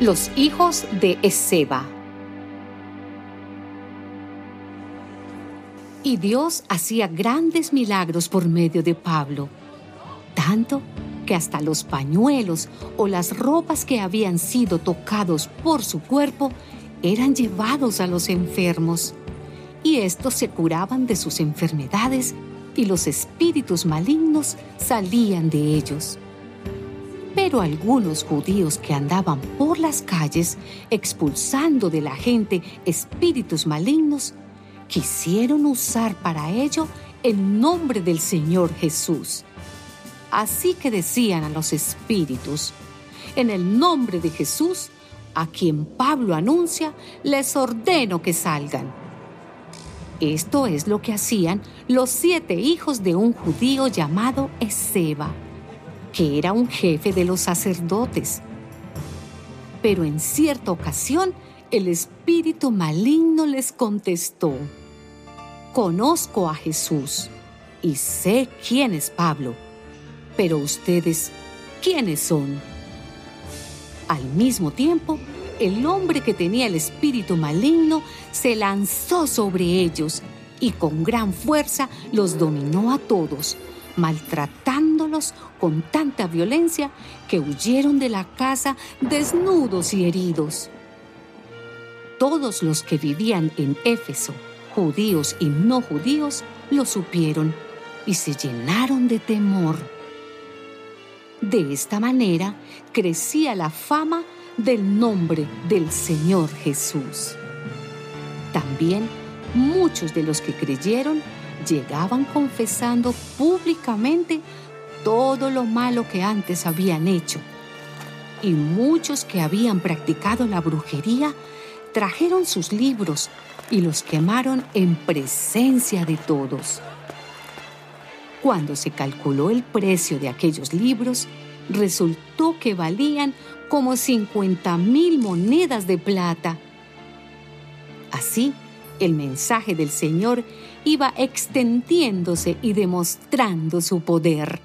Los hijos de Ezeba. Y Dios hacía grandes milagros por medio de Pablo, tanto que hasta los pañuelos o las ropas que habían sido tocados por su cuerpo eran llevados a los enfermos, y estos se curaban de sus enfermedades y los espíritus malignos salían de ellos. Pero algunos judíos que andaban por las calles expulsando de la gente espíritus malignos, quisieron usar para ello el nombre del Señor Jesús. Así que decían a los espíritus, en el nombre de Jesús, a quien Pablo anuncia, les ordeno que salgan. Esto es lo que hacían los siete hijos de un judío llamado Ezeba, que era un jefe de los sacerdotes. Pero en cierta ocasión, el espíritu maligno les contestó, Conozco a Jesús y sé quién es Pablo, pero ustedes, ¿quiénes son? Al mismo tiempo, el hombre que tenía el espíritu maligno se lanzó sobre ellos y con gran fuerza los dominó a todos, maltratándolos con tanta violencia que huyeron de la casa desnudos y heridos. Todos los que vivían en Éfeso, judíos y no judíos, lo supieron y se llenaron de temor. De esta manera crecía la fama del nombre del Señor Jesús. También muchos de los que creyeron llegaban confesando públicamente todo lo malo que antes habían hecho. Y muchos que habían practicado la brujería trajeron sus libros y los quemaron en presencia de todos. Cuando se calculó el precio de aquellos libros, resultó que valían como 50 mil monedas de plata. Así, el mensaje del Señor iba extendiéndose y demostrando su poder.